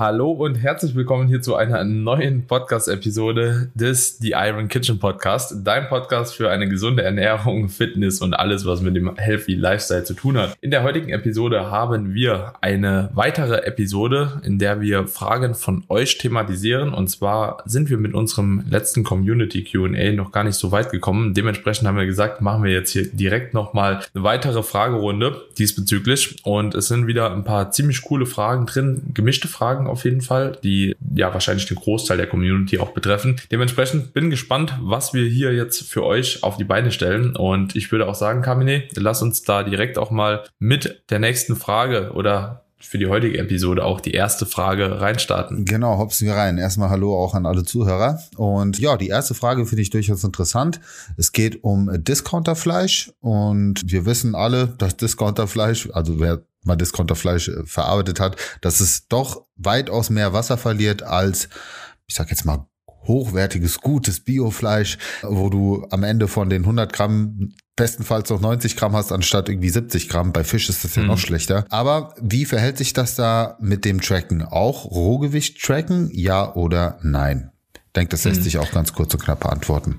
Hallo und herzlich willkommen hier zu einer neuen Podcast-Episode des The Iron Kitchen Podcast, dein Podcast für eine gesunde Ernährung, Fitness und alles, was mit dem Healthy Lifestyle zu tun hat. In der heutigen Episode haben wir eine weitere Episode, in der wir Fragen von euch thematisieren. Und zwar sind wir mit unserem letzten Community QA noch gar nicht so weit gekommen. Dementsprechend haben wir gesagt, machen wir jetzt hier direkt nochmal eine weitere Fragerunde diesbezüglich. Und es sind wieder ein paar ziemlich coole Fragen drin, gemischte Fragen auf jeden Fall, die ja wahrscheinlich den Großteil der Community auch betreffen. Dementsprechend bin gespannt, was wir hier jetzt für euch auf die Beine stellen. Und ich würde auch sagen, Kamine, lass uns da direkt auch mal mit der nächsten Frage oder für die heutige Episode auch die erste Frage reinstarten. Genau, hopsen wir rein. Erstmal Hallo auch an alle Zuhörer. Und ja, die erste Frage finde ich durchaus interessant. Es geht um Discounterfleisch und wir wissen alle, dass Discounterfleisch, also wer mal Discounterfleisch äh, verarbeitet hat, dass es doch weitaus mehr Wasser verliert als, ich sag jetzt mal, hochwertiges, gutes Biofleisch, wo du am Ende von den 100 Gramm bestenfalls noch 90 Gramm hast, anstatt irgendwie 70 Gramm. Bei Fisch ist das ja mhm. noch schlechter. Aber wie verhält sich das da mit dem Tracken? Auch Rohgewicht tracken? Ja oder nein? Ich denke, das lässt mhm. sich auch ganz kurz und knapp beantworten.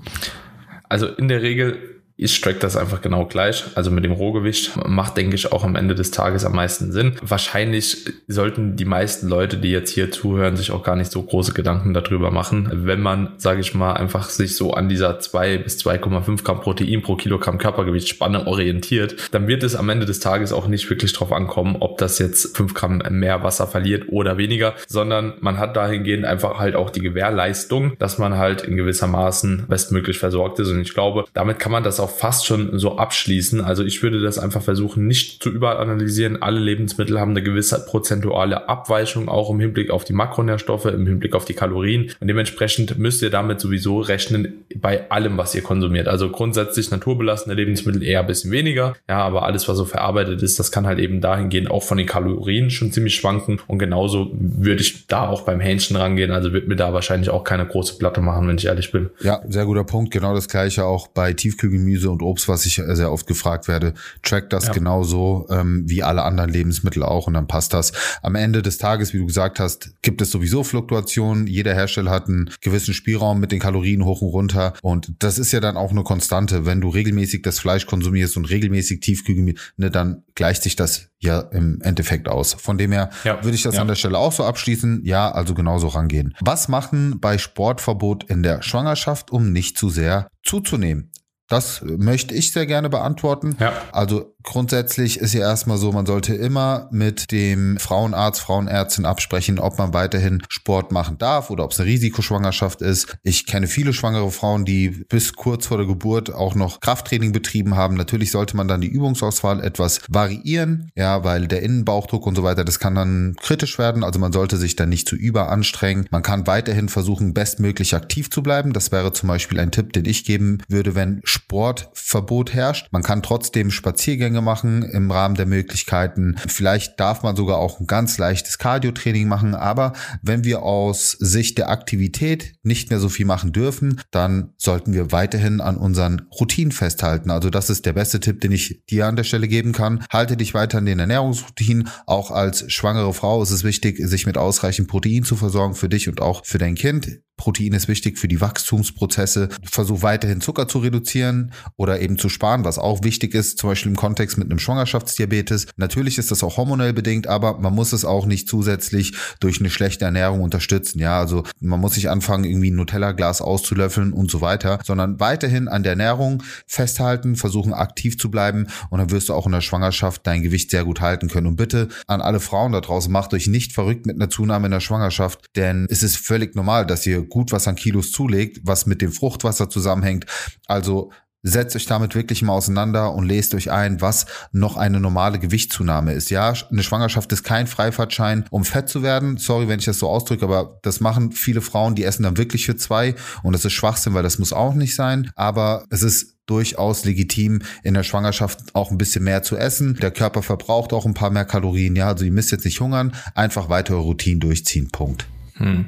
Also in der Regel ist Track das einfach genau gleich. Also mit dem Rohgewicht macht, denke ich, auch am Ende des Tages am meisten Sinn. Wahrscheinlich sollten die meisten Leute, die jetzt hier zuhören, sich auch gar nicht so große Gedanken darüber machen. Wenn man, sage ich mal, einfach sich so an dieser 2 bis 2,5 Gramm Protein pro Kilogramm Körpergewichtsspanne orientiert, dann wird es am Ende des Tages auch nicht wirklich drauf ankommen, ob das jetzt 5 Gramm mehr Wasser verliert oder weniger, sondern man hat dahingehend einfach halt auch die Gewährleistung, dass man halt in gewissermaßen bestmöglich versorgt ist. Und ich glaube, damit kann man das auch fast schon so abschließen. Also ich würde das einfach versuchen, nicht zu überanalysieren. Alle Lebensmittel haben eine gewisse prozentuale Abweichung, auch im Hinblick auf die Makronährstoffe, im Hinblick auf die Kalorien. Und dementsprechend müsst ihr damit sowieso rechnen bei allem, was ihr konsumiert. Also grundsätzlich naturbelassene Lebensmittel eher ein bisschen weniger. Ja, aber alles, was so verarbeitet ist, das kann halt eben dahingehend auch von den Kalorien schon ziemlich schwanken. Und genauso würde ich da auch beim Hähnchen rangehen. Also wird mir da wahrscheinlich auch keine große Platte machen, wenn ich ehrlich bin. Ja, sehr guter Punkt. Genau das gleiche auch bei Tiefkühlgemüse Gemüse und Obst, was ich sehr oft gefragt werde, trackt das ja. genauso ähm, wie alle anderen Lebensmittel auch und dann passt das. Am Ende des Tages, wie du gesagt hast, gibt es sowieso Fluktuationen. Jeder Hersteller hat einen gewissen Spielraum mit den Kalorien hoch und runter und das ist ja dann auch eine Konstante. Wenn du regelmäßig das Fleisch konsumierst und regelmäßig Tiefkühlgemüse, ne, dann gleicht sich das ja im Endeffekt aus. Von dem her ja. würde ich das ja. an der Stelle auch so abschließen. Ja, also genauso rangehen. Was machen bei Sportverbot in der Schwangerschaft, um nicht zu sehr zuzunehmen? Das möchte ich sehr gerne beantworten. Ja. Also grundsätzlich ist ja erstmal so, man sollte immer mit dem Frauenarzt, Frauenärztin absprechen, ob man weiterhin Sport machen darf oder ob es eine Risikoschwangerschaft ist. Ich kenne viele schwangere Frauen, die bis kurz vor der Geburt auch noch Krafttraining betrieben haben. Natürlich sollte man dann die Übungsauswahl etwas variieren, ja, weil der Innenbauchdruck und so weiter, das kann dann kritisch werden. Also man sollte sich dann nicht zu überanstrengen. Man kann weiterhin versuchen, bestmöglich aktiv zu bleiben. Das wäre zum Beispiel ein Tipp, den ich geben würde, wenn Sportverbot herrscht. Man kann trotzdem Spaziergänge machen im Rahmen der Möglichkeiten. Vielleicht darf man sogar auch ein ganz leichtes Cardio-Training machen. Aber wenn wir aus Sicht der Aktivität nicht mehr so viel machen dürfen, dann sollten wir weiterhin an unseren Routinen festhalten. Also das ist der beste Tipp, den ich dir an der Stelle geben kann. Halte dich weiter an den Ernährungsroutinen. Auch als schwangere Frau ist es wichtig, sich mit ausreichend Protein zu versorgen für dich und auch für dein Kind. Protein ist wichtig für die Wachstumsprozesse. Versuch weiterhin Zucker zu reduzieren oder eben zu sparen, was auch wichtig ist, zum Beispiel im Kontext mit einem Schwangerschaftsdiabetes. Natürlich ist das auch hormonell bedingt, aber man muss es auch nicht zusätzlich durch eine schlechte Ernährung unterstützen. Ja, also man muss nicht anfangen, irgendwie ein Nutella-Glas auszulöffeln und so weiter, sondern weiterhin an der Ernährung festhalten, versuchen aktiv zu bleiben und dann wirst du auch in der Schwangerschaft dein Gewicht sehr gut halten können. Und bitte an alle Frauen da draußen, macht euch nicht verrückt mit einer Zunahme in der Schwangerschaft, denn es ist völlig normal, dass ihr gut was an Kilos zulegt, was mit dem Fruchtwasser zusammenhängt. Also setzt euch damit wirklich mal auseinander und lest euch ein, was noch eine normale Gewichtszunahme ist. Ja, eine Schwangerschaft ist kein Freifahrtschein, um fett zu werden. Sorry, wenn ich das so ausdrücke, aber das machen viele Frauen, die essen dann wirklich für zwei und das ist Schwachsinn, weil das muss auch nicht sein. Aber es ist durchaus legitim, in der Schwangerschaft auch ein bisschen mehr zu essen. Der Körper verbraucht auch ein paar mehr Kalorien. Ja, also ihr müsst jetzt nicht hungern, einfach weitere Routinen durchziehen. Punkt. Hm.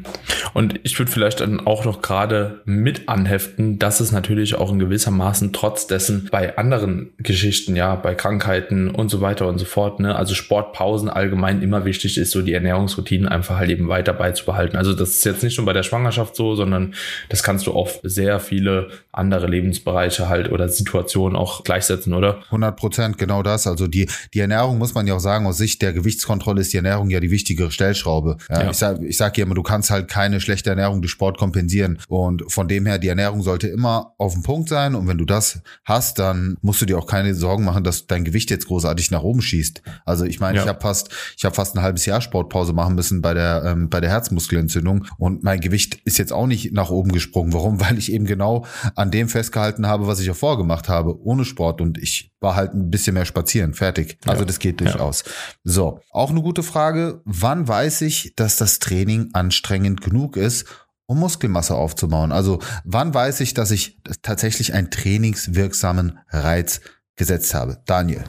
Und ich würde vielleicht dann auch noch gerade mit anheften, dass es natürlich auch in gewissermaßen trotz dessen bei anderen Geschichten, ja, bei Krankheiten und so weiter und so fort, ne, also Sportpausen allgemein immer wichtig ist, so die Ernährungsroutinen einfach halt eben weiter beizubehalten. Also das ist jetzt nicht nur bei der Schwangerschaft so, sondern das kannst du auf sehr viele andere Lebensbereiche halt oder Situationen auch gleichsetzen, oder? 100 Prozent, genau das. Also die, die Ernährung muss man ja auch sagen, aus Sicht der Gewichtskontrolle ist die Ernährung ja die wichtigere Stellschraube. Ja, ja. Ich sage ich sag ja immer, du kannst halt keine schlechte Ernährung durch Sport kompensieren. Und von dem her, die Ernährung sollte immer auf dem Punkt sein. Und wenn du das hast, dann musst du dir auch keine Sorgen machen, dass dein Gewicht jetzt großartig nach oben schießt. Also ich meine, ja. ich habe fast, ich habe fast ein halbes Jahr Sportpause machen müssen bei der, ähm, bei der Herzmuskelentzündung. Und mein Gewicht ist jetzt auch nicht nach oben gesprungen. Warum? Weil ich eben genau an dem festgehalten habe, was ich auch vorgemacht habe, ohne Sport. Und ich war halt ein bisschen mehr spazieren. Fertig. Also ja. das geht durchaus. Ja. So, auch eine gute Frage. Wann weiß ich, dass das Training anstrengend genug ist, um Muskelmasse aufzubauen? Also wann weiß ich, dass ich tatsächlich einen trainingswirksamen Reiz gesetzt habe? Daniel.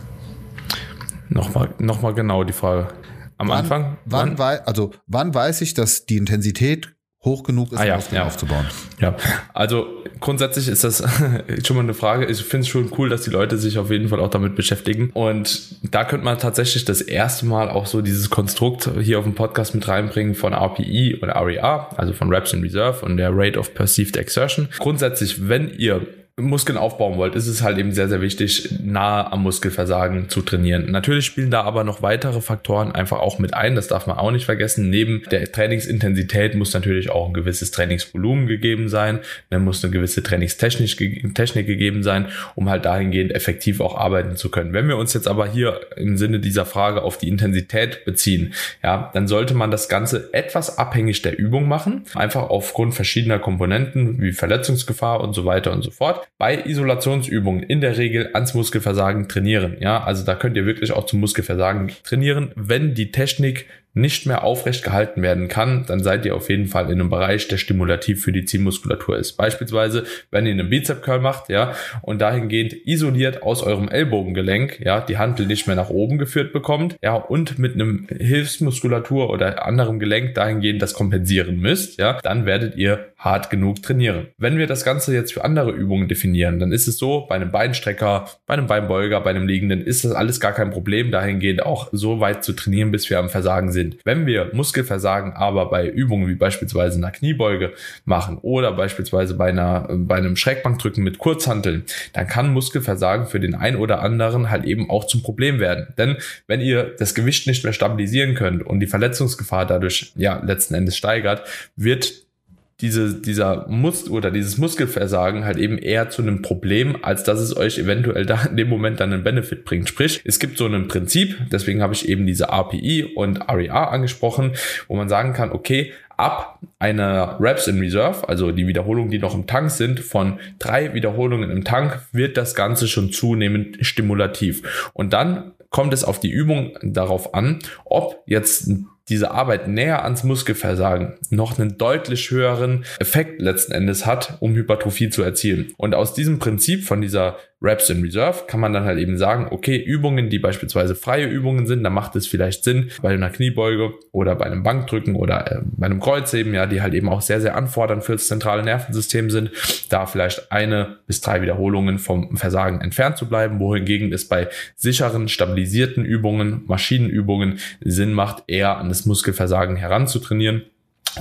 Nochmal, nochmal genau die Frage. Am wann, Anfang? Wann, wann, also wann weiß ich, dass die Intensität hoch genug ist, ah, ja, ja. aufzubauen. Ja, also grundsätzlich ist das schon mal eine Frage. Ich finde es schon cool, dass die Leute sich auf jeden Fall auch damit beschäftigen. Und da könnte man tatsächlich das erste Mal auch so dieses Konstrukt hier auf dem Podcast mit reinbringen von RPE und RER, also von Reps in Reserve und der Rate of Perceived Exertion. Grundsätzlich, wenn ihr Muskeln aufbauen wollt, ist es halt eben sehr, sehr wichtig, nahe am Muskelversagen zu trainieren. Natürlich spielen da aber noch weitere Faktoren einfach auch mit ein. Das darf man auch nicht vergessen. Neben der Trainingsintensität muss natürlich auch ein gewisses Trainingsvolumen gegeben sein. Dann muss eine gewisse Trainingstechnik Technik gegeben sein, um halt dahingehend effektiv auch arbeiten zu können. Wenn wir uns jetzt aber hier im Sinne dieser Frage auf die Intensität beziehen, ja, dann sollte man das Ganze etwas abhängig der Übung machen. Einfach aufgrund verschiedener Komponenten wie Verletzungsgefahr und so weiter und so fort bei Isolationsübungen in der Regel ans Muskelversagen trainieren. Ja, also da könnt ihr wirklich auch zum Muskelversagen trainieren, wenn die Technik nicht mehr aufrecht gehalten werden kann, dann seid ihr auf jeden Fall in einem Bereich, der stimulativ für die Zielmuskulatur ist. Beispielsweise, wenn ihr einen Bizep Curl macht, ja, und dahingehend isoliert aus eurem Ellbogengelenk, ja, die Handel nicht mehr nach oben geführt bekommt, ja, und mit einem Hilfsmuskulatur oder anderem Gelenk dahingehend das kompensieren müsst, ja, dann werdet ihr hart genug trainieren. Wenn wir das Ganze jetzt für andere Übungen definieren, dann ist es so, bei einem Beinstrecker, bei einem Beinbeuger, bei einem Liegenden ist das alles gar kein Problem, dahingehend auch so weit zu trainieren, bis wir am Versagen sind sind. Wenn wir Muskelversagen aber bei Übungen wie beispielsweise einer Kniebeuge machen oder beispielsweise bei einer, bei einem Schrägbankdrücken mit Kurzhanteln, dann kann Muskelversagen für den einen oder anderen halt eben auch zum Problem werden. Denn wenn ihr das Gewicht nicht mehr stabilisieren könnt und die Verletzungsgefahr dadurch ja letzten Endes steigert, wird diese, dieser Mus oder dieses Muskelversagen halt eben eher zu einem Problem, als dass es euch eventuell da in dem Moment dann einen Benefit bringt. Sprich, es gibt so ein Prinzip, deswegen habe ich eben diese RPI und RER angesprochen, wo man sagen kann, okay, ab einer Reps in Reserve, also die Wiederholungen, die noch im Tank sind, von drei Wiederholungen im Tank, wird das Ganze schon zunehmend stimulativ. Und dann kommt es auf die Übung darauf an, ob jetzt diese Arbeit näher ans Muskelversagen noch einen deutlich höheren Effekt letzten Endes hat, um Hypertrophie zu erzielen. Und aus diesem Prinzip von dieser Reps in Reserve kann man dann halt eben sagen, okay, Übungen, die beispielsweise freie Übungen sind, da macht es vielleicht Sinn bei einer Kniebeuge oder bei einem Bankdrücken oder äh, bei einem Kreuzheben, ja, die halt eben auch sehr, sehr anfordernd für das zentrale Nervensystem sind, da vielleicht eine bis drei Wiederholungen vom Versagen entfernt zu bleiben, wohingegen es bei sicheren, stabilisierten Übungen, Maschinenübungen Sinn macht, eher an das Muskelversagen heranzutrainieren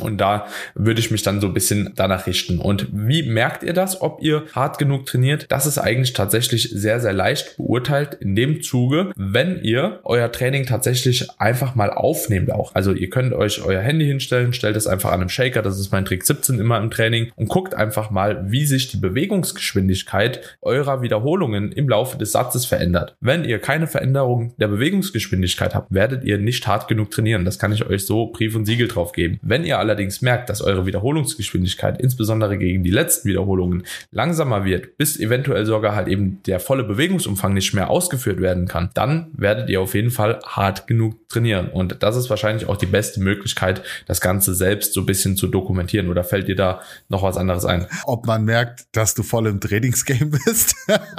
und da würde ich mich dann so ein bisschen danach richten. Und wie merkt ihr das, ob ihr hart genug trainiert? Das ist eigentlich tatsächlich sehr, sehr leicht beurteilt in dem Zuge, wenn ihr euer Training tatsächlich einfach mal aufnehmt auch. Also ihr könnt euch euer Handy hinstellen, stellt es einfach an einem Shaker, das ist mein Trick 17 immer im Training und guckt einfach mal, wie sich die Bewegungsgeschwindigkeit eurer Wiederholungen im Laufe des Satzes verändert. Wenn ihr keine Veränderung der Bewegungsgeschwindigkeit habt, werdet ihr nicht hart genug trainieren. Das kann ich euch so Brief und Siegel drauf geben. Wenn ihr allerdings merkt, dass eure Wiederholungsgeschwindigkeit, insbesondere gegen die letzten Wiederholungen, langsamer wird, bis eventuell sogar halt eben der volle Bewegungsumfang nicht mehr ausgeführt werden kann, dann werdet ihr auf jeden Fall hart genug trainieren. Und das ist wahrscheinlich auch die beste Möglichkeit, das Ganze selbst so ein bisschen zu dokumentieren. Oder fällt dir da noch was anderes ein? Ob man merkt, dass du voll im Trainingsgame bist?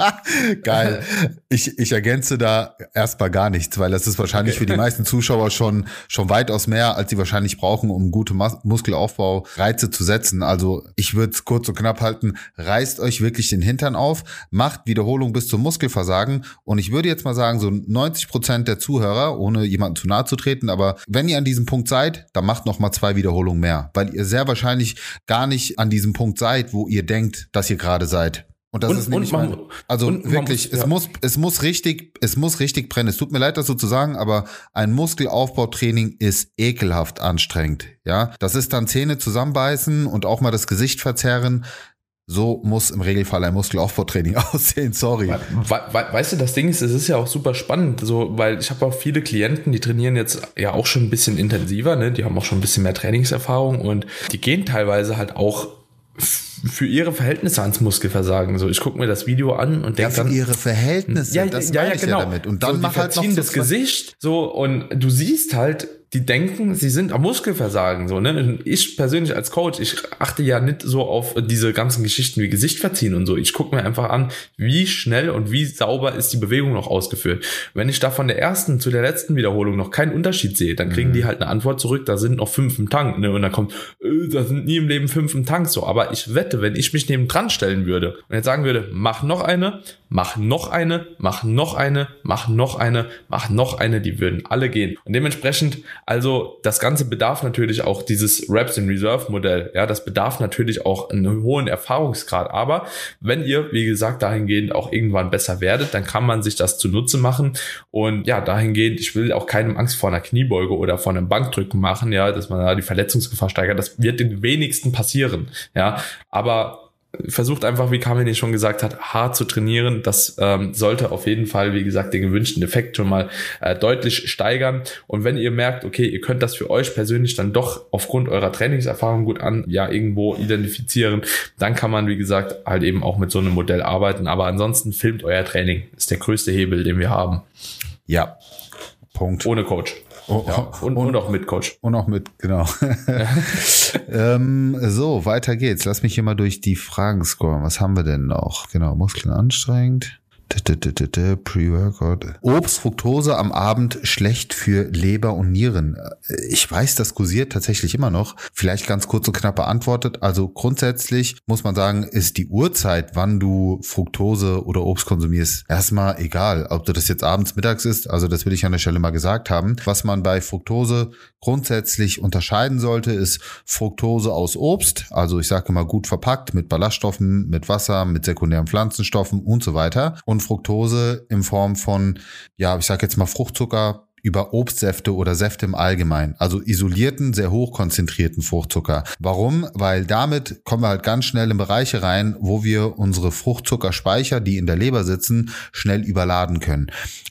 Geil. Ich, ich ergänze da erstmal gar nichts, weil das ist wahrscheinlich okay. für die meisten Zuschauer schon, schon weitaus mehr, als sie wahrscheinlich brauchen, um gute Mas Muskelaufbau Reize zu setzen. Also ich würde es kurz und knapp halten, reißt euch wirklich den Hintern auf, macht Wiederholung bis zum Muskelversagen und ich würde jetzt mal sagen, so 90 Prozent der Zuhörer, ohne jemanden zu nahe zu treten, aber wenn ihr an diesem Punkt seid, dann macht noch mal zwei Wiederholungen mehr, weil ihr sehr wahrscheinlich gar nicht an diesem Punkt seid, wo ihr denkt, dass ihr gerade seid. Und das und, ist nämlich man, also wirklich, muss, ja. es muss, es muss richtig, es muss richtig brennen. Es tut mir leid, das so zu sagen, aber ein Muskelaufbautraining ist ekelhaft anstrengend. Ja, das ist dann Zähne zusammenbeißen und auch mal das Gesicht verzerren. So muss im Regelfall ein Muskelaufbautraining aussehen, sorry. We we weißt du, das Ding ist, es ist ja auch super spannend, so, weil ich habe auch viele Klienten, die trainieren jetzt ja auch schon ein bisschen intensiver, ne? die haben auch schon ein bisschen mehr Trainingserfahrung und die gehen teilweise halt auch für ihre Verhältnisse ans Muskelversagen. So, ich gucke mir das Video an und denke ja, für dann. ihre Verhältnisse, ja, das ja, ja, genau. Ja damit. Und dann so, mach halt noch so das Gesicht. So, und du siehst halt, die denken, sie sind am Muskelversagen. So, ne? Ich persönlich als Coach, ich achte ja nicht so auf diese ganzen Geschichten wie Gesicht verziehen und so. Ich gucke mir einfach an, wie schnell und wie sauber ist die Bewegung noch ausgeführt. Wenn ich da von der ersten zu der letzten Wiederholung noch keinen Unterschied sehe, dann kriegen mhm. die halt eine Antwort zurück, da sind noch fünf im Tank. Ne? Und dann kommt, äh, da sind nie im Leben fünf im Tank. So, aber ich wette, wenn ich mich neben dran stellen würde und jetzt sagen würde, mach noch eine, mach noch eine, mach noch eine, mach noch eine, mach noch eine, die würden alle gehen. Und dementsprechend, also das Ganze bedarf natürlich auch dieses Reps in Reserve Modell. Ja, das bedarf natürlich auch einen hohen Erfahrungsgrad. Aber wenn ihr, wie gesagt, dahingehend auch irgendwann besser werdet, dann kann man sich das zunutze machen. Und ja, dahingehend, ich will auch keinem Angst vor einer Kniebeuge oder vor einem Bankdrücken machen, ja, dass man da die Verletzungsgefahr steigert. Das wird den wenigsten passieren. Ja, aber versucht einfach, wie Kamini schon gesagt hat, hart zu trainieren. Das ähm, sollte auf jeden Fall, wie gesagt, den gewünschten Effekt schon mal äh, deutlich steigern. Und wenn ihr merkt, okay, ihr könnt das für euch persönlich dann doch aufgrund eurer Trainingserfahrung gut an, ja, irgendwo identifizieren, dann kann man, wie gesagt, halt eben auch mit so einem Modell arbeiten. Aber ansonsten filmt euer Training. ist der größte Hebel, den wir haben. Ja. Punkt. Ohne Coach. Oh, ja, und, und, und, auch mit Coach. Und auch mit, genau. ähm, so, weiter geht's. Lass mich hier mal durch die Fragen scrollen. Was haben wir denn noch? Genau, Muskeln anstrengend. Pre-Workout. Obst, Fructose am Abend schlecht für Leber und Nieren. Ich weiß, das kursiert tatsächlich immer noch. Vielleicht ganz kurz und knapp beantwortet. Also grundsätzlich muss man sagen, ist die Uhrzeit, wann du Fructose oder Obst konsumierst, erstmal egal. Ob du das jetzt abends, mittags ist, also das will ich an der Stelle mal gesagt haben. Was man bei Fructose grundsätzlich unterscheiden sollte, ist Fructose aus Obst. Also ich sage mal gut verpackt mit Ballaststoffen, mit Wasser, mit sekundären Pflanzenstoffen und so weiter. Und Fructose in Form von, ja, ich sage jetzt mal Fruchtzucker über Obstsäfte oder Säfte im Allgemeinen, also isolierten, sehr hoch konzentrierten Fruchtzucker. Warum? Weil damit kommen wir halt ganz schnell in Bereiche rein, wo wir unsere Fruchtzuckerspeicher, die in der Leber sitzen, schnell überladen können.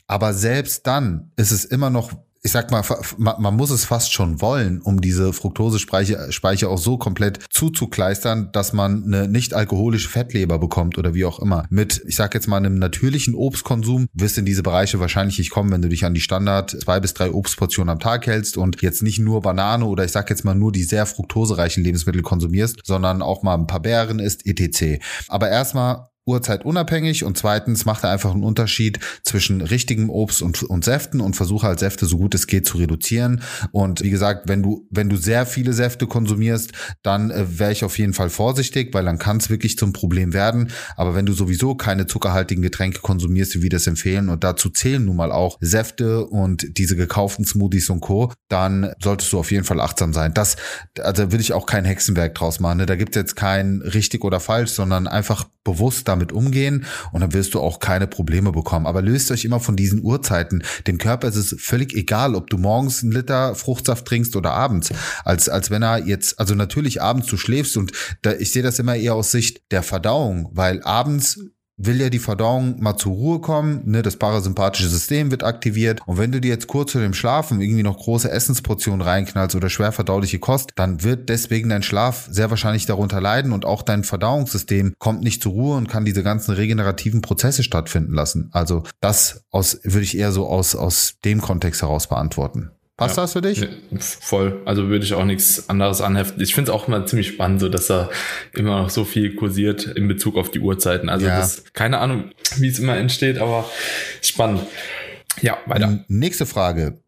Aber selbst dann ist es immer noch ich sag mal, man muss es fast schon wollen, um diese Fructosespeicher auch so komplett zuzukleistern, dass man eine nicht alkoholische Fettleber bekommt oder wie auch immer. Mit, ich sag jetzt mal, einem natürlichen Obstkonsum wirst du in diese Bereiche wahrscheinlich nicht kommen, wenn du dich an die Standard zwei bis drei Obstportionen am Tag hältst und jetzt nicht nur Banane oder ich sag jetzt mal nur die sehr fruktosereichen Lebensmittel konsumierst, sondern auch mal ein paar Beeren isst, etc. Aber erstmal Uhrzeit unabhängig und zweitens macht er einfach einen Unterschied zwischen richtigem Obst und, und Säften und versuche halt Säfte so gut es geht zu reduzieren. Und wie gesagt, wenn du, wenn du sehr viele Säfte konsumierst, dann äh, wäre ich auf jeden Fall vorsichtig, weil dann kann es wirklich zum Problem werden. Aber wenn du sowieso keine zuckerhaltigen Getränke konsumierst, wie wir das empfehlen, und dazu zählen nun mal auch Säfte und diese gekauften Smoothies und Co., dann solltest du auf jeden Fall achtsam sein. Das, also will ich auch kein Hexenwerk draus machen. Ne? Da gibt es jetzt kein richtig oder falsch, sondern einfach bewusst damit umgehen und dann wirst du auch keine Probleme bekommen. Aber löst euch immer von diesen Uhrzeiten. Dem Körper ist es völlig egal, ob du morgens einen Liter Fruchtsaft trinkst oder abends. Als, als wenn er jetzt, also natürlich abends du schläfst und da, ich sehe das immer eher aus Sicht der Verdauung, weil abends will ja die Verdauung mal zur Ruhe kommen, ne, das parasympathische System wird aktiviert und wenn du dir jetzt kurz vor dem Schlafen irgendwie noch große Essensportionen reinknallst oder schwer verdauliche Kost, dann wird deswegen dein Schlaf sehr wahrscheinlich darunter leiden und auch dein Verdauungssystem kommt nicht zur Ruhe und kann diese ganzen regenerativen Prozesse stattfinden lassen. Also das aus würde ich eher so aus aus dem Kontext heraus beantworten. Passt ja, das für dich? Voll. Also würde ich auch nichts anderes anheften. Ich finde es auch immer ziemlich spannend, so dass da immer noch so viel kursiert in Bezug auf die Uhrzeiten. Also ja. das, keine Ahnung, wie es immer entsteht, aber spannend. Ja, weiter. Nächste Frage.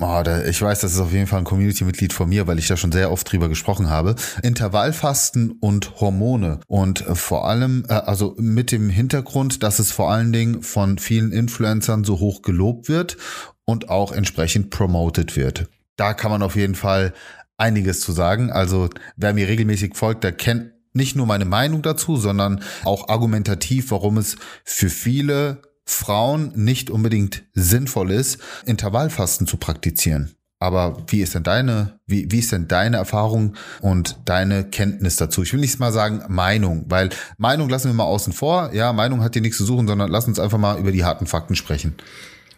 Oh, da, ich weiß, das ist auf jeden Fall ein Community-Mitglied von mir, weil ich da schon sehr oft drüber gesprochen habe. Intervallfasten und Hormone. Und äh, vor allem, äh, also mit dem Hintergrund, dass es vor allen Dingen von vielen Influencern so hoch gelobt wird und auch entsprechend promoted wird. Da kann man auf jeden Fall einiges zu sagen. Also wer mir regelmäßig folgt, der kennt nicht nur meine Meinung dazu, sondern auch argumentativ, warum es für viele Frauen nicht unbedingt sinnvoll ist, Intervallfasten zu praktizieren. Aber wie ist denn deine, wie, wie ist denn deine Erfahrung und deine Kenntnis dazu? Ich will nicht mal sagen Meinung, weil Meinung lassen wir mal außen vor. Ja, Meinung hat hier nichts zu suchen, sondern lass uns einfach mal über die harten Fakten sprechen.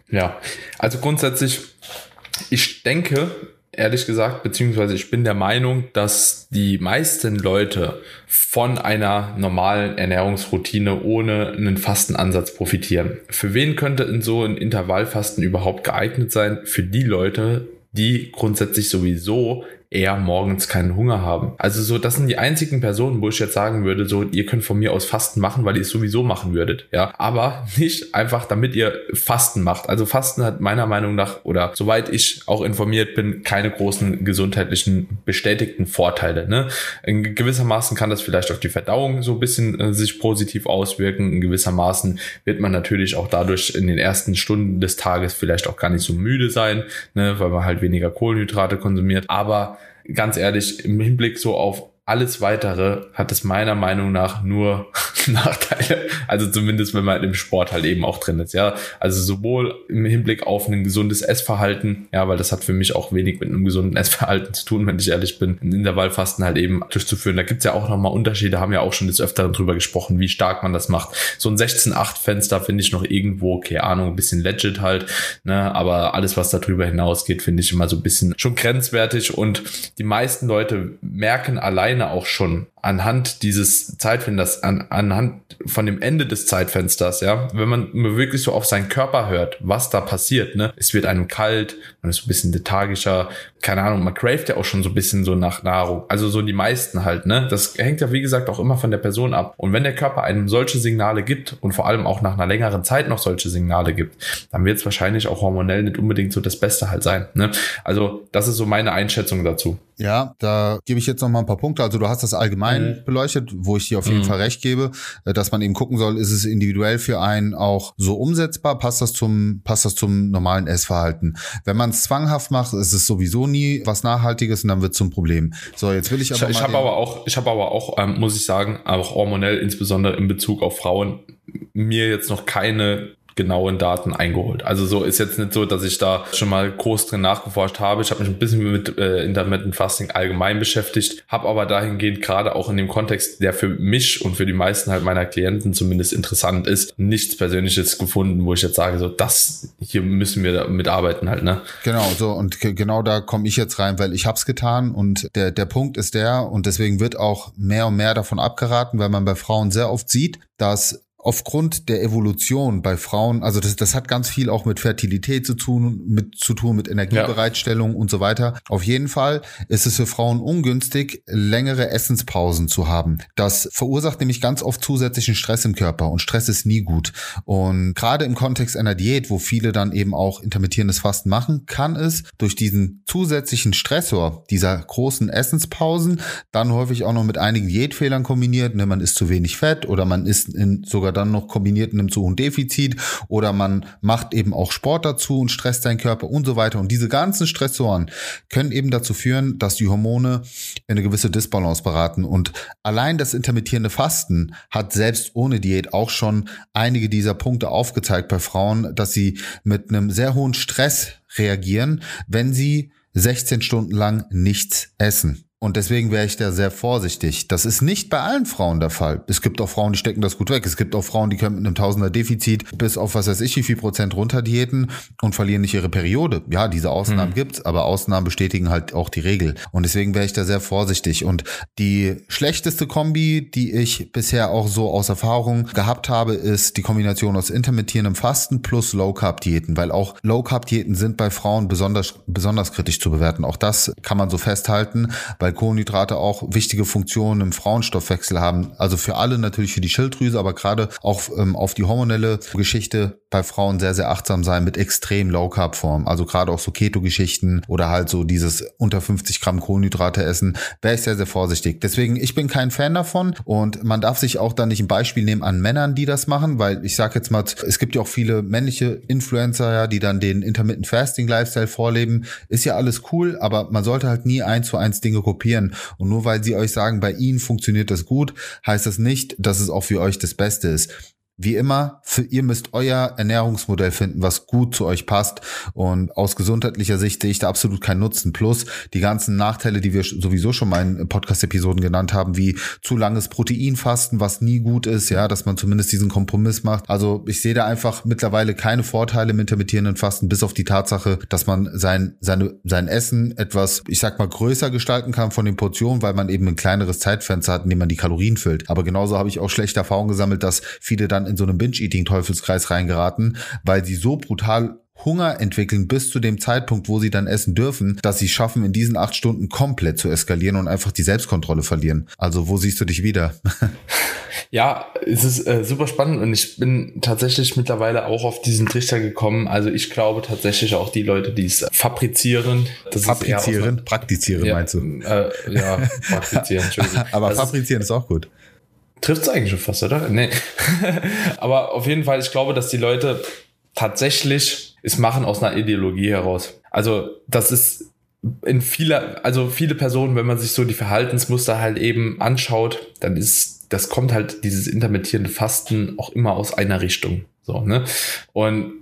Ja, also grundsätzlich, ich denke, ehrlich gesagt, beziehungsweise ich bin der Meinung, dass die meisten Leute von einer normalen Ernährungsroutine ohne einen Fastenansatz profitieren. Für wen könnte in so ein Intervallfasten überhaupt geeignet sein? Für die Leute, die grundsätzlich sowieso eher morgens keinen Hunger haben. Also so, das sind die einzigen Personen, wo ich jetzt sagen würde, so, ihr könnt von mir aus Fasten machen, weil ihr es sowieso machen würdet, ja. Aber nicht einfach, damit ihr Fasten macht. Also Fasten hat meiner Meinung nach, oder soweit ich auch informiert bin, keine großen gesundheitlichen bestätigten Vorteile, ne. In gewissermaßen kann das vielleicht auf die Verdauung so ein bisschen äh, sich positiv auswirken. In gewissermaßen wird man natürlich auch dadurch in den ersten Stunden des Tages vielleicht auch gar nicht so müde sein, ne, weil man halt weniger Kohlenhydrate konsumiert. Aber ganz ehrlich, im Hinblick so auf alles weitere hat es meiner Meinung nach nur Nachteile. Also zumindest, wenn man im Sport halt eben auch drin ist. Ja, also sowohl im Hinblick auf ein gesundes Essverhalten, ja, weil das hat für mich auch wenig mit einem gesunden Essverhalten zu tun, wenn ich ehrlich bin, ein Intervallfasten halt eben durchzuführen. Da gibt's ja auch nochmal Unterschiede, haben ja auch schon des Öfteren drüber gesprochen, wie stark man das macht. So ein 16-8-Fenster finde ich noch irgendwo, keine Ahnung, ein bisschen legit halt, ne, aber alles, was darüber hinausgeht, finde ich immer so ein bisschen schon grenzwertig und die meisten Leute merken alleine alleine auch schon anhand dieses Zeitfensters, an, anhand von dem Ende des Zeitfensters, ja, wenn man wirklich so auf seinen Körper hört, was da passiert, ne, es wird einem kalt, man ist so ein bisschen lethargischer, keine Ahnung, man craft ja auch schon so ein bisschen so nach Nahrung, also so die meisten halt, ne, das hängt ja wie gesagt auch immer von der Person ab. Und wenn der Körper einem solche Signale gibt und vor allem auch nach einer längeren Zeit noch solche Signale gibt, dann wird es wahrscheinlich auch hormonell nicht unbedingt so das Beste halt sein, ne, also das ist so meine Einschätzung dazu. Ja, da gebe ich jetzt noch mal ein paar Punkte. Also du hast das allgemein mhm. beleuchtet, wo ich dir auf jeden mhm. Fall recht gebe, äh, dass man eben gucken soll, ist es individuell für einen auch so umsetzbar? Passt das zum, passt das zum normalen Essverhalten? Wenn man es zwanghaft macht, ist es sowieso nie was Nachhaltiges und dann wird zum Problem. So, jetzt will ich aber ich, ich habe aber auch, ich habe aber auch, ähm, muss ich sagen, auch hormonell insbesondere in Bezug auf Frauen mir jetzt noch keine genauen Daten eingeholt. Also so ist jetzt nicht so, dass ich da schon mal groß drin nachgeforscht habe. Ich habe mich ein bisschen mit äh, Intermittent Fasting allgemein beschäftigt, habe aber dahingehend gerade auch in dem Kontext, der für mich und für die meisten halt meiner Klienten zumindest interessant ist, nichts Persönliches gefunden, wo ich jetzt sage, so das hier müssen wir mitarbeiten halt, ne? Genau, so und genau da komme ich jetzt rein, weil ich habe es getan und der der Punkt ist der und deswegen wird auch mehr und mehr davon abgeraten, weil man bei Frauen sehr oft sieht, dass aufgrund der Evolution bei Frauen, also das, das hat ganz viel auch mit Fertilität zu tun, mit zu tun mit Energiebereitstellung ja. und so weiter. Auf jeden Fall ist es für Frauen ungünstig, längere Essenspausen zu haben. Das verursacht nämlich ganz oft zusätzlichen Stress im Körper und Stress ist nie gut. Und gerade im Kontext einer Diät, wo viele dann eben auch intermittierendes Fasten machen, kann es durch diesen zusätzlichen Stressor dieser großen Essenspausen dann häufig auch noch mit einigen Diätfehlern kombiniert. Ne, man isst zu wenig Fett oder man isst in sogar sogar dann noch kombiniert in einem zu hohen Defizit oder man macht eben auch Sport dazu und stresst seinen Körper und so weiter. Und diese ganzen Stressoren können eben dazu führen, dass die Hormone in eine gewisse Disbalance beraten. Und allein das intermittierende Fasten hat selbst ohne Diät auch schon einige dieser Punkte aufgezeigt bei Frauen, dass sie mit einem sehr hohen Stress reagieren, wenn sie 16 Stunden lang nichts essen. Und deswegen wäre ich da sehr vorsichtig. Das ist nicht bei allen Frauen der Fall. Es gibt auch Frauen, die stecken das gut weg. Es gibt auch Frauen, die können mit einem Tausender Defizit bis auf was weiß ich wie viel Prozent runter diäten und verlieren nicht ihre Periode. Ja, diese Ausnahmen hm. gibt's, aber Ausnahmen bestätigen halt auch die Regel. Und deswegen wäre ich da sehr vorsichtig. Und die schlechteste Kombi, die ich bisher auch so aus Erfahrung gehabt habe, ist die Kombination aus intermittierendem Fasten plus Low Carb Diäten, weil auch Low Carb Diäten sind bei Frauen besonders besonders kritisch zu bewerten. Auch das kann man so festhalten, weil weil Kohlenhydrate auch wichtige Funktionen im Frauenstoffwechsel haben. Also für alle natürlich für die Schilddrüse, aber gerade auch ähm, auf die hormonelle Geschichte bei Frauen sehr, sehr achtsam sein mit extrem Low Carb Form. Also gerade auch so Keto-Geschichten oder halt so dieses unter 50 Gramm Kohlenhydrate essen, wäre ich sehr, sehr vorsichtig. Deswegen, ich bin kein Fan davon und man darf sich auch dann nicht ein Beispiel nehmen an Männern, die das machen, weil ich sage jetzt mal, es gibt ja auch viele männliche Influencer, ja, die dann den Intermittent Fasting Lifestyle vorleben. Ist ja alles cool, aber man sollte halt nie eins zu eins Dinge kopieren. Und nur weil sie euch sagen, bei ihnen funktioniert das gut, heißt das nicht, dass es auch für euch das Beste ist wie immer, für, ihr müsst euer Ernährungsmodell finden, was gut zu euch passt. Und aus gesundheitlicher Sicht sehe ich da absolut keinen Nutzen. Plus die ganzen Nachteile, die wir sowieso schon mal in Podcast-Episoden genannt haben, wie zu langes Proteinfasten, was nie gut ist, ja, dass man zumindest diesen Kompromiss macht. Also ich sehe da einfach mittlerweile keine Vorteile im intermittierenden Fasten, bis auf die Tatsache, dass man sein, seine, sein Essen etwas, ich sag mal, größer gestalten kann von den Portionen, weil man eben ein kleineres Zeitfenster hat, in dem man die Kalorien füllt. Aber genauso habe ich auch schlechte Erfahrungen gesammelt, dass viele dann in so einem Binge-Eating-Teufelskreis reingeraten, weil sie so brutal Hunger entwickeln bis zu dem Zeitpunkt, wo sie dann essen dürfen, dass sie schaffen, in diesen acht Stunden komplett zu eskalieren und einfach die Selbstkontrolle verlieren. Also wo siehst du dich wieder? ja, es ist äh, super spannend und ich bin tatsächlich mittlerweile auch auf diesen Trichter gekommen. Also ich glaube tatsächlich auch die Leute, die es fabrizieren. Das fabrizieren, praktizieren ja, meinst du? Äh, ja, praktizieren, Entschuldigung. Aber also fabrizieren ist auch gut. Trifft es eigentlich schon fast, oder? Nee. Aber auf jeden Fall, ich glaube, dass die Leute tatsächlich es machen aus einer Ideologie heraus. Also, das ist in vieler, also viele Personen, wenn man sich so die Verhaltensmuster halt eben anschaut, dann ist, das kommt halt dieses intermittierende Fasten auch immer aus einer Richtung. So, ne? Und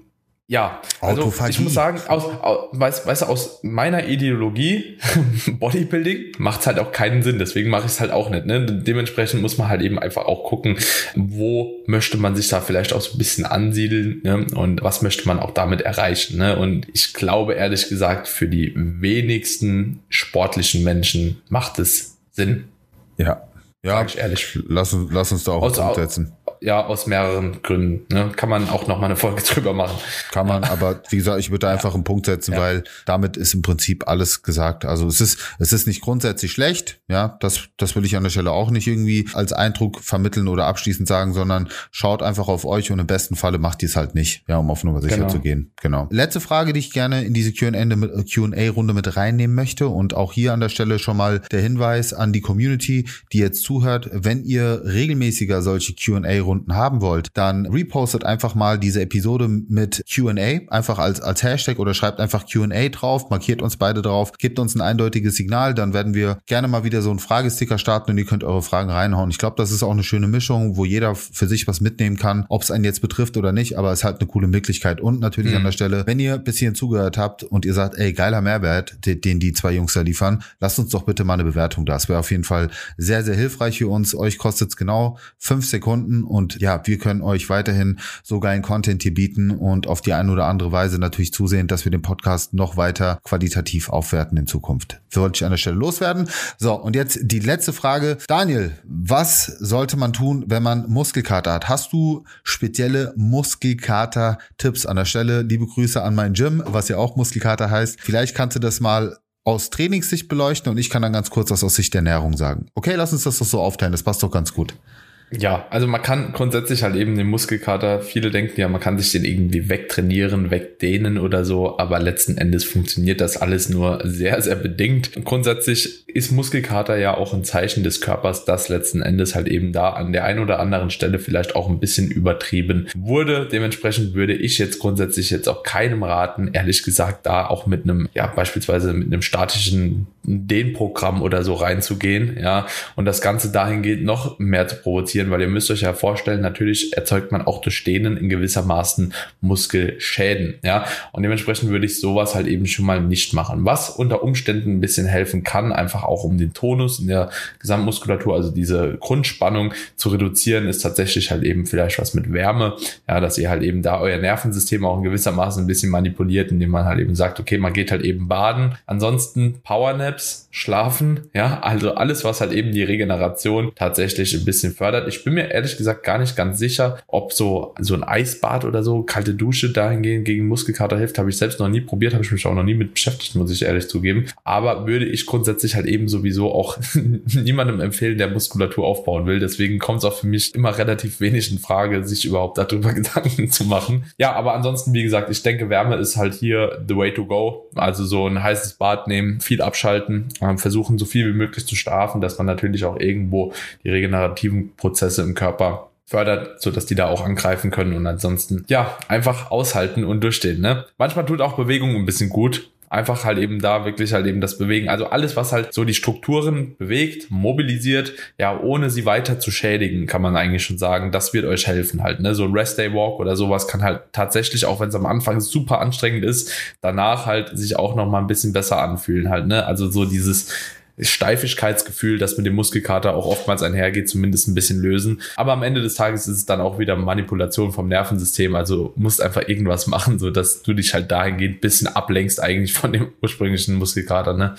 ja, also ich muss sagen, aus, aus, weißt, weißt du, aus meiner Ideologie Bodybuilding macht es halt auch keinen Sinn. Deswegen mache ich es halt auch nicht. Ne? Dementsprechend muss man halt eben einfach auch gucken, wo möchte man sich da vielleicht auch so ein bisschen ansiedeln ne? und was möchte man auch damit erreichen. Ne? Und ich glaube ehrlich gesagt, für die wenigsten sportlichen Menschen macht es Sinn. Ja. Ja, ich ehrlich. Lass uns, lass uns da auch aus, setzen ja, aus mehreren Gründen. Ne? Kann man auch noch mal eine Folge drüber machen. Kann man, aber wie gesagt, ich würde da einfach einen Punkt setzen, ja. weil damit ist im Prinzip alles gesagt. Also es ist, es ist nicht grundsätzlich schlecht, ja, das, das will ich an der Stelle auch nicht irgendwie als Eindruck vermitteln oder abschließend sagen, sondern schaut einfach auf euch und im besten Falle macht ihr es halt nicht, ja, um auf Nummer sicher genau. zu gehen. Genau. Letzte Frage, die ich gerne in diese Q&A-Runde mit reinnehmen möchte und auch hier an der Stelle schon mal der Hinweis an die Community, die jetzt zuhört, wenn ihr regelmäßiger solche Q&A Runden haben wollt, dann repostet einfach mal diese Episode mit Q&A, einfach als, als Hashtag oder schreibt einfach Q&A drauf, markiert uns beide drauf, gebt uns ein eindeutiges Signal, dann werden wir gerne mal wieder so einen Fragesticker starten und ihr könnt eure Fragen reinhauen. Ich glaube, das ist auch eine schöne Mischung, wo jeder für sich was mitnehmen kann, ob es einen jetzt betrifft oder nicht, aber es ist halt eine coole Möglichkeit. Und natürlich mhm. an der Stelle, wenn ihr bis hierhin zugehört habt und ihr sagt, ey, geiler Mehrwert, den, den die zwei Jungs da liefern, lasst uns doch bitte mal eine Bewertung da. Das wäre auf jeden Fall sehr, sehr hilfreich für uns. Euch kostet es genau fünf Sekunden und ja, wir können euch weiterhin so geilen Content hier bieten und auf die eine oder andere Weise natürlich zusehen, dass wir den Podcast noch weiter qualitativ aufwerten in Zukunft. Wollte ich an der Stelle loswerden. So, und jetzt die letzte Frage. Daniel, was sollte man tun, wenn man Muskelkater hat? Hast du spezielle Muskelkater-Tipps an der Stelle? Liebe Grüße an mein Gym, was ja auch Muskelkater heißt. Vielleicht kannst du das mal aus Trainingssicht beleuchten und ich kann dann ganz kurz was aus Sicht der Ernährung sagen. Okay, lass uns das doch so aufteilen, das passt doch ganz gut. Ja, also man kann grundsätzlich halt eben den Muskelkater, viele denken ja, man kann sich den irgendwie wegtrainieren, wegdehnen oder so, aber letzten Endes funktioniert das alles nur sehr, sehr bedingt. grundsätzlich ist Muskelkater ja auch ein Zeichen des Körpers, das letzten Endes halt eben da an der einen oder anderen Stelle vielleicht auch ein bisschen übertrieben wurde. Dementsprechend würde ich jetzt grundsätzlich jetzt auch keinem raten, ehrlich gesagt, da auch mit einem, ja, beispielsweise mit einem statischen Dehnprogramm oder so reinzugehen, ja, und das Ganze dahingehend noch mehr zu provozieren weil ihr müsst euch ja vorstellen, natürlich erzeugt man auch durch Dehnen in gewissermaßen Muskelschäden, ja, und dementsprechend würde ich sowas halt eben schon mal nicht machen. Was unter Umständen ein bisschen helfen kann, einfach auch um den Tonus in der Gesamtmuskulatur, also diese Grundspannung zu reduzieren, ist tatsächlich halt eben vielleicht was mit Wärme, ja, dass ihr halt eben da euer Nervensystem auch in gewissermaßen ein bisschen manipuliert, indem man halt eben sagt, okay, man geht halt eben baden. Ansonsten Powernap Powernaps, Schlafen, ja, also alles, was halt eben die Regeneration tatsächlich ein bisschen fördert. Ich bin mir ehrlich gesagt gar nicht ganz sicher, ob so, so ein Eisbad oder so, kalte Dusche dahingehend gegen Muskelkater hilft, habe ich selbst noch nie probiert, habe ich mich auch noch nie mit beschäftigt, muss ich ehrlich zugeben. Aber würde ich grundsätzlich halt eben sowieso auch niemandem empfehlen, der Muskulatur aufbauen will. Deswegen kommt es auch für mich immer relativ wenig in Frage, sich überhaupt darüber Gedanken zu machen. Ja, aber ansonsten, wie gesagt, ich denke, Wärme ist halt hier the way to go. Also so ein heißes Bad nehmen, viel abschalten, ähm, versuchen so viel wie möglich zu schlafen, dass man natürlich auch irgendwo die regenerativen Prozesse im Körper fördert, so dass die da auch angreifen können und ansonsten ja einfach aushalten und durchstehen. Ne? Manchmal tut auch Bewegung ein bisschen gut einfach halt eben da wirklich halt eben das Bewegen. Also alles, was halt so die Strukturen bewegt, mobilisiert, ja, ohne sie weiter zu schädigen, kann man eigentlich schon sagen, das wird euch helfen halt. Ne? So ein Rest Day Walk oder sowas kann halt tatsächlich, auch wenn es am Anfang super anstrengend ist, danach halt sich auch noch mal ein bisschen besser anfühlen halt. Ne? Also so dieses Steifigkeitsgefühl, das mit dem Muskelkater auch oftmals einhergeht, zumindest ein bisschen lösen. Aber am Ende des Tages ist es dann auch wieder Manipulation vom Nervensystem. Also musst einfach irgendwas machen, so dass du dich halt dahingehend ein bisschen ablenkst eigentlich von dem ursprünglichen Muskelkater. Ne?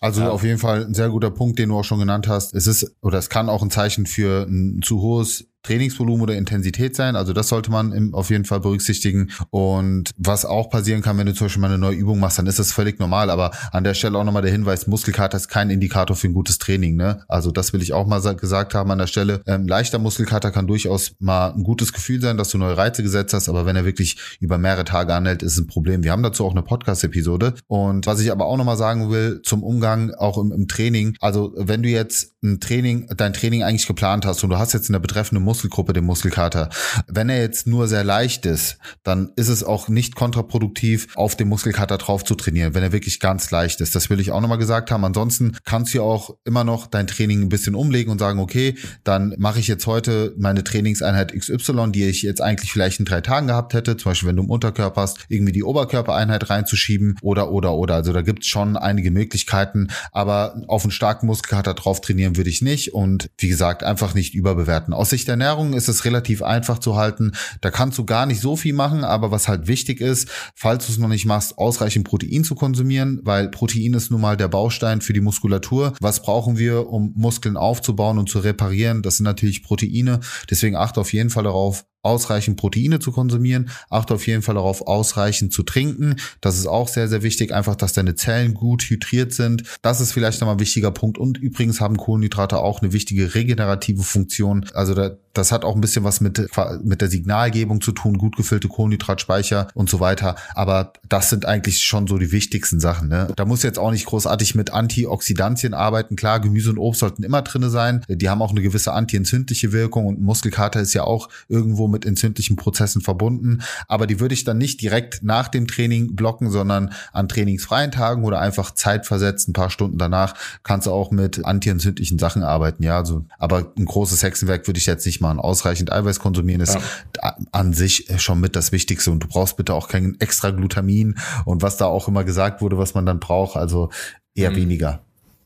Also ja. auf jeden Fall ein sehr guter Punkt, den du auch schon genannt hast. Es ist oder es kann auch ein Zeichen für ein zu hohes Trainingsvolumen oder Intensität sein. Also das sollte man im, auf jeden Fall berücksichtigen. Und was auch passieren kann, wenn du zum Beispiel mal eine neue Übung machst, dann ist das völlig normal. Aber an der Stelle auch nochmal der Hinweis, Muskelkater ist kein Indikator für ein gutes Training. Ne? Also das will ich auch mal gesagt haben an der Stelle. Ähm, leichter Muskelkater kann durchaus mal ein gutes Gefühl sein, dass du neue Reize gesetzt hast. Aber wenn er wirklich über mehrere Tage anhält, ist es ein Problem. Wir haben dazu auch eine Podcast-Episode. Und was ich aber auch nochmal sagen will zum Umgang auch im, im Training. Also wenn du jetzt ein Training, dein Training eigentlich geplant hast und du hast jetzt in der betreffenden Muskelgruppe den Muskelkater, wenn er jetzt nur sehr leicht ist, dann ist es auch nicht kontraproduktiv, auf den Muskelkater drauf zu trainieren, wenn er wirklich ganz leicht ist. Das will ich auch nochmal gesagt haben. Ansonsten kannst du ja auch immer noch dein Training ein bisschen umlegen und sagen, okay, dann mache ich jetzt heute meine Trainingseinheit XY, die ich jetzt eigentlich vielleicht in drei Tagen gehabt hätte. Zum Beispiel, wenn du im Unterkörper hast, irgendwie die Oberkörpereinheit reinzuschieben oder, oder, oder. Also da gibt es schon einige Möglichkeiten, aber auf einen starken Muskelkater drauf trainieren würde ich nicht und wie gesagt, einfach nicht überbewerten. Aus Sicht der Ernährung ist es relativ einfach zu halten. Da kannst du gar nicht so viel machen, aber was halt wichtig ist, falls du es noch nicht machst, ausreichend Protein zu konsumieren, weil Protein ist nun mal der Baustein für die Muskulatur. Was brauchen wir, um Muskeln aufzubauen und zu reparieren? Das sind natürlich Proteine. Deswegen achte auf jeden Fall darauf, ausreichend Proteine zu konsumieren. Achte auf jeden Fall darauf, ausreichend zu trinken. Das ist auch sehr, sehr wichtig. Einfach, dass deine Zellen gut hydriert sind. Das ist vielleicht nochmal ein wichtiger Punkt. Und übrigens haben Kohlenhydrate auch eine wichtige regenerative Funktion. Also da, das hat auch ein bisschen was mit, mit der Signalgebung zu tun, gut gefüllte Kohlenhydratspeicher und so weiter. Aber das sind eigentlich schon so die wichtigsten Sachen. Ne? Da muss jetzt auch nicht großartig mit Antioxidantien arbeiten. Klar, Gemüse und Obst sollten immer drinne sein. Die haben auch eine gewisse antientzündliche Wirkung und Muskelkater ist ja auch irgendwo mit entzündlichen Prozessen verbunden. Aber die würde ich dann nicht direkt nach dem Training blocken, sondern an trainingsfreien Tagen oder einfach zeitversetzt, ein paar Stunden danach, kannst du auch mit antientzündlichen Sachen arbeiten. Ja, also, aber ein großes Hexenwerk würde ich jetzt nicht machen. Ausreichend Eiweiß konsumieren ist ja. an sich schon mit das Wichtigste. Und du brauchst bitte auch kein extra Glutamin und was da auch immer gesagt wurde, was man dann braucht. Also eher mhm. weniger.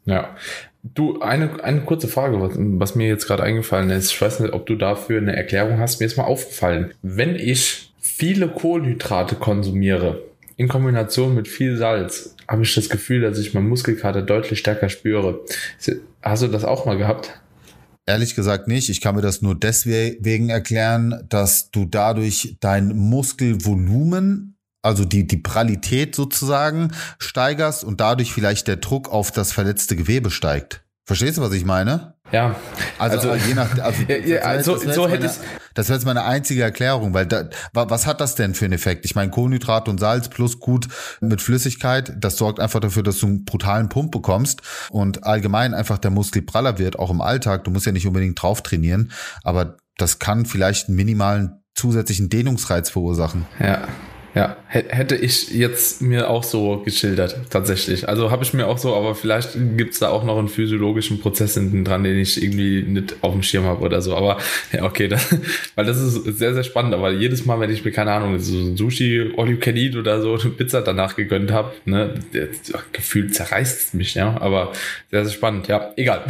Ja, Du, eine, eine kurze Frage, was, was mir jetzt gerade eingefallen ist. Ich weiß nicht, ob du dafür eine Erklärung hast. Mir ist mal aufgefallen, wenn ich viele Kohlenhydrate konsumiere, in Kombination mit viel Salz, habe ich das Gefühl, dass ich meinen Muskelkater deutlich stärker spüre. Hast du das auch mal gehabt? Ehrlich gesagt nicht. Ich kann mir das nur deswegen erklären, dass du dadurch dein Muskelvolumen also die, die Pralität sozusagen steigerst und dadurch vielleicht der Druck auf das verletzte Gewebe steigt. Verstehst du, was ich meine? Ja. Also, also je nach, also, ja, ja, also so, so hätte ich. Das wäre jetzt meine einzige Erklärung, weil da, was hat das denn für einen Effekt? Ich meine, Kohlenhydrat und Salz plus gut mit Flüssigkeit, das sorgt einfach dafür, dass du einen brutalen Pump bekommst und allgemein einfach der Muskel praller wird, auch im Alltag. Du musst ja nicht unbedingt drauf trainieren, aber das kann vielleicht einen minimalen zusätzlichen Dehnungsreiz verursachen. Ja. Ja, hätte ich jetzt mir auch so geschildert, tatsächlich. Also habe ich mir auch so, aber vielleicht gibt's da auch noch einen physiologischen Prozess hinten dran, den ich irgendwie nicht auf dem Schirm habe oder so. Aber ja, okay, das, weil das ist sehr, sehr spannend. Aber jedes Mal, wenn ich mir, keine Ahnung, so ein Sushi, All You Can Eat oder so eine Pizza danach gegönnt habe, ne, gefühlt zerreißt es mich, ja. Aber sehr, sehr spannend, ja. Egal.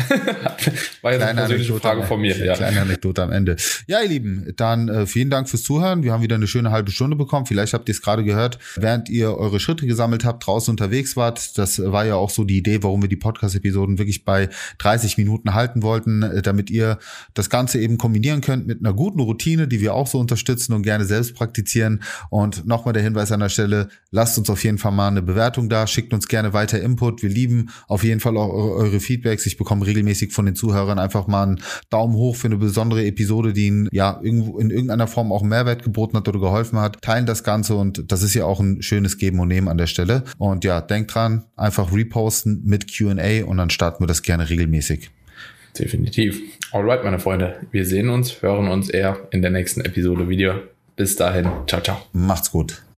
War jetzt eine persönliche Frage von mir. Ja. Kleine Anekdote am Ende. Ja, ihr Lieben, dann äh, vielen Dank fürs Zuhören. Wir haben wieder eine schöne halbe Stunde bekommen. Vielleicht habt ihr ihr es gerade gehört, während ihr eure Schritte gesammelt habt, draußen unterwegs wart. Das war ja auch so die Idee, warum wir die Podcast-Episoden wirklich bei 30 Minuten halten wollten, äh, damit ihr das Ganze eben kombinieren könnt mit einer guten Routine, die wir auch so unterstützen und gerne selbst praktizieren. Und nochmal der Hinweis an der Stelle, lasst uns auf jeden Fall mal eine Bewertung da, schickt uns gerne weiter Input. Wir lieben auf jeden Fall auch eure Feedbacks. Ich bekomme regelmäßig von den Zuhörern einfach mal einen Daumen hoch für eine besondere Episode, die ihnen ja in irgendeiner Form auch Mehrwert geboten hat oder geholfen hat. Teilen das Ganze und das ist ja auch ein schönes Geben und Nehmen an der Stelle. Und ja, denkt dran, einfach reposten mit Q&A und dann starten wir das gerne regelmäßig. Definitiv. Alright, meine Freunde. Wir sehen uns, hören uns eher in der nächsten Episode wieder. Bis dahin. Ciao, ciao. Macht's gut.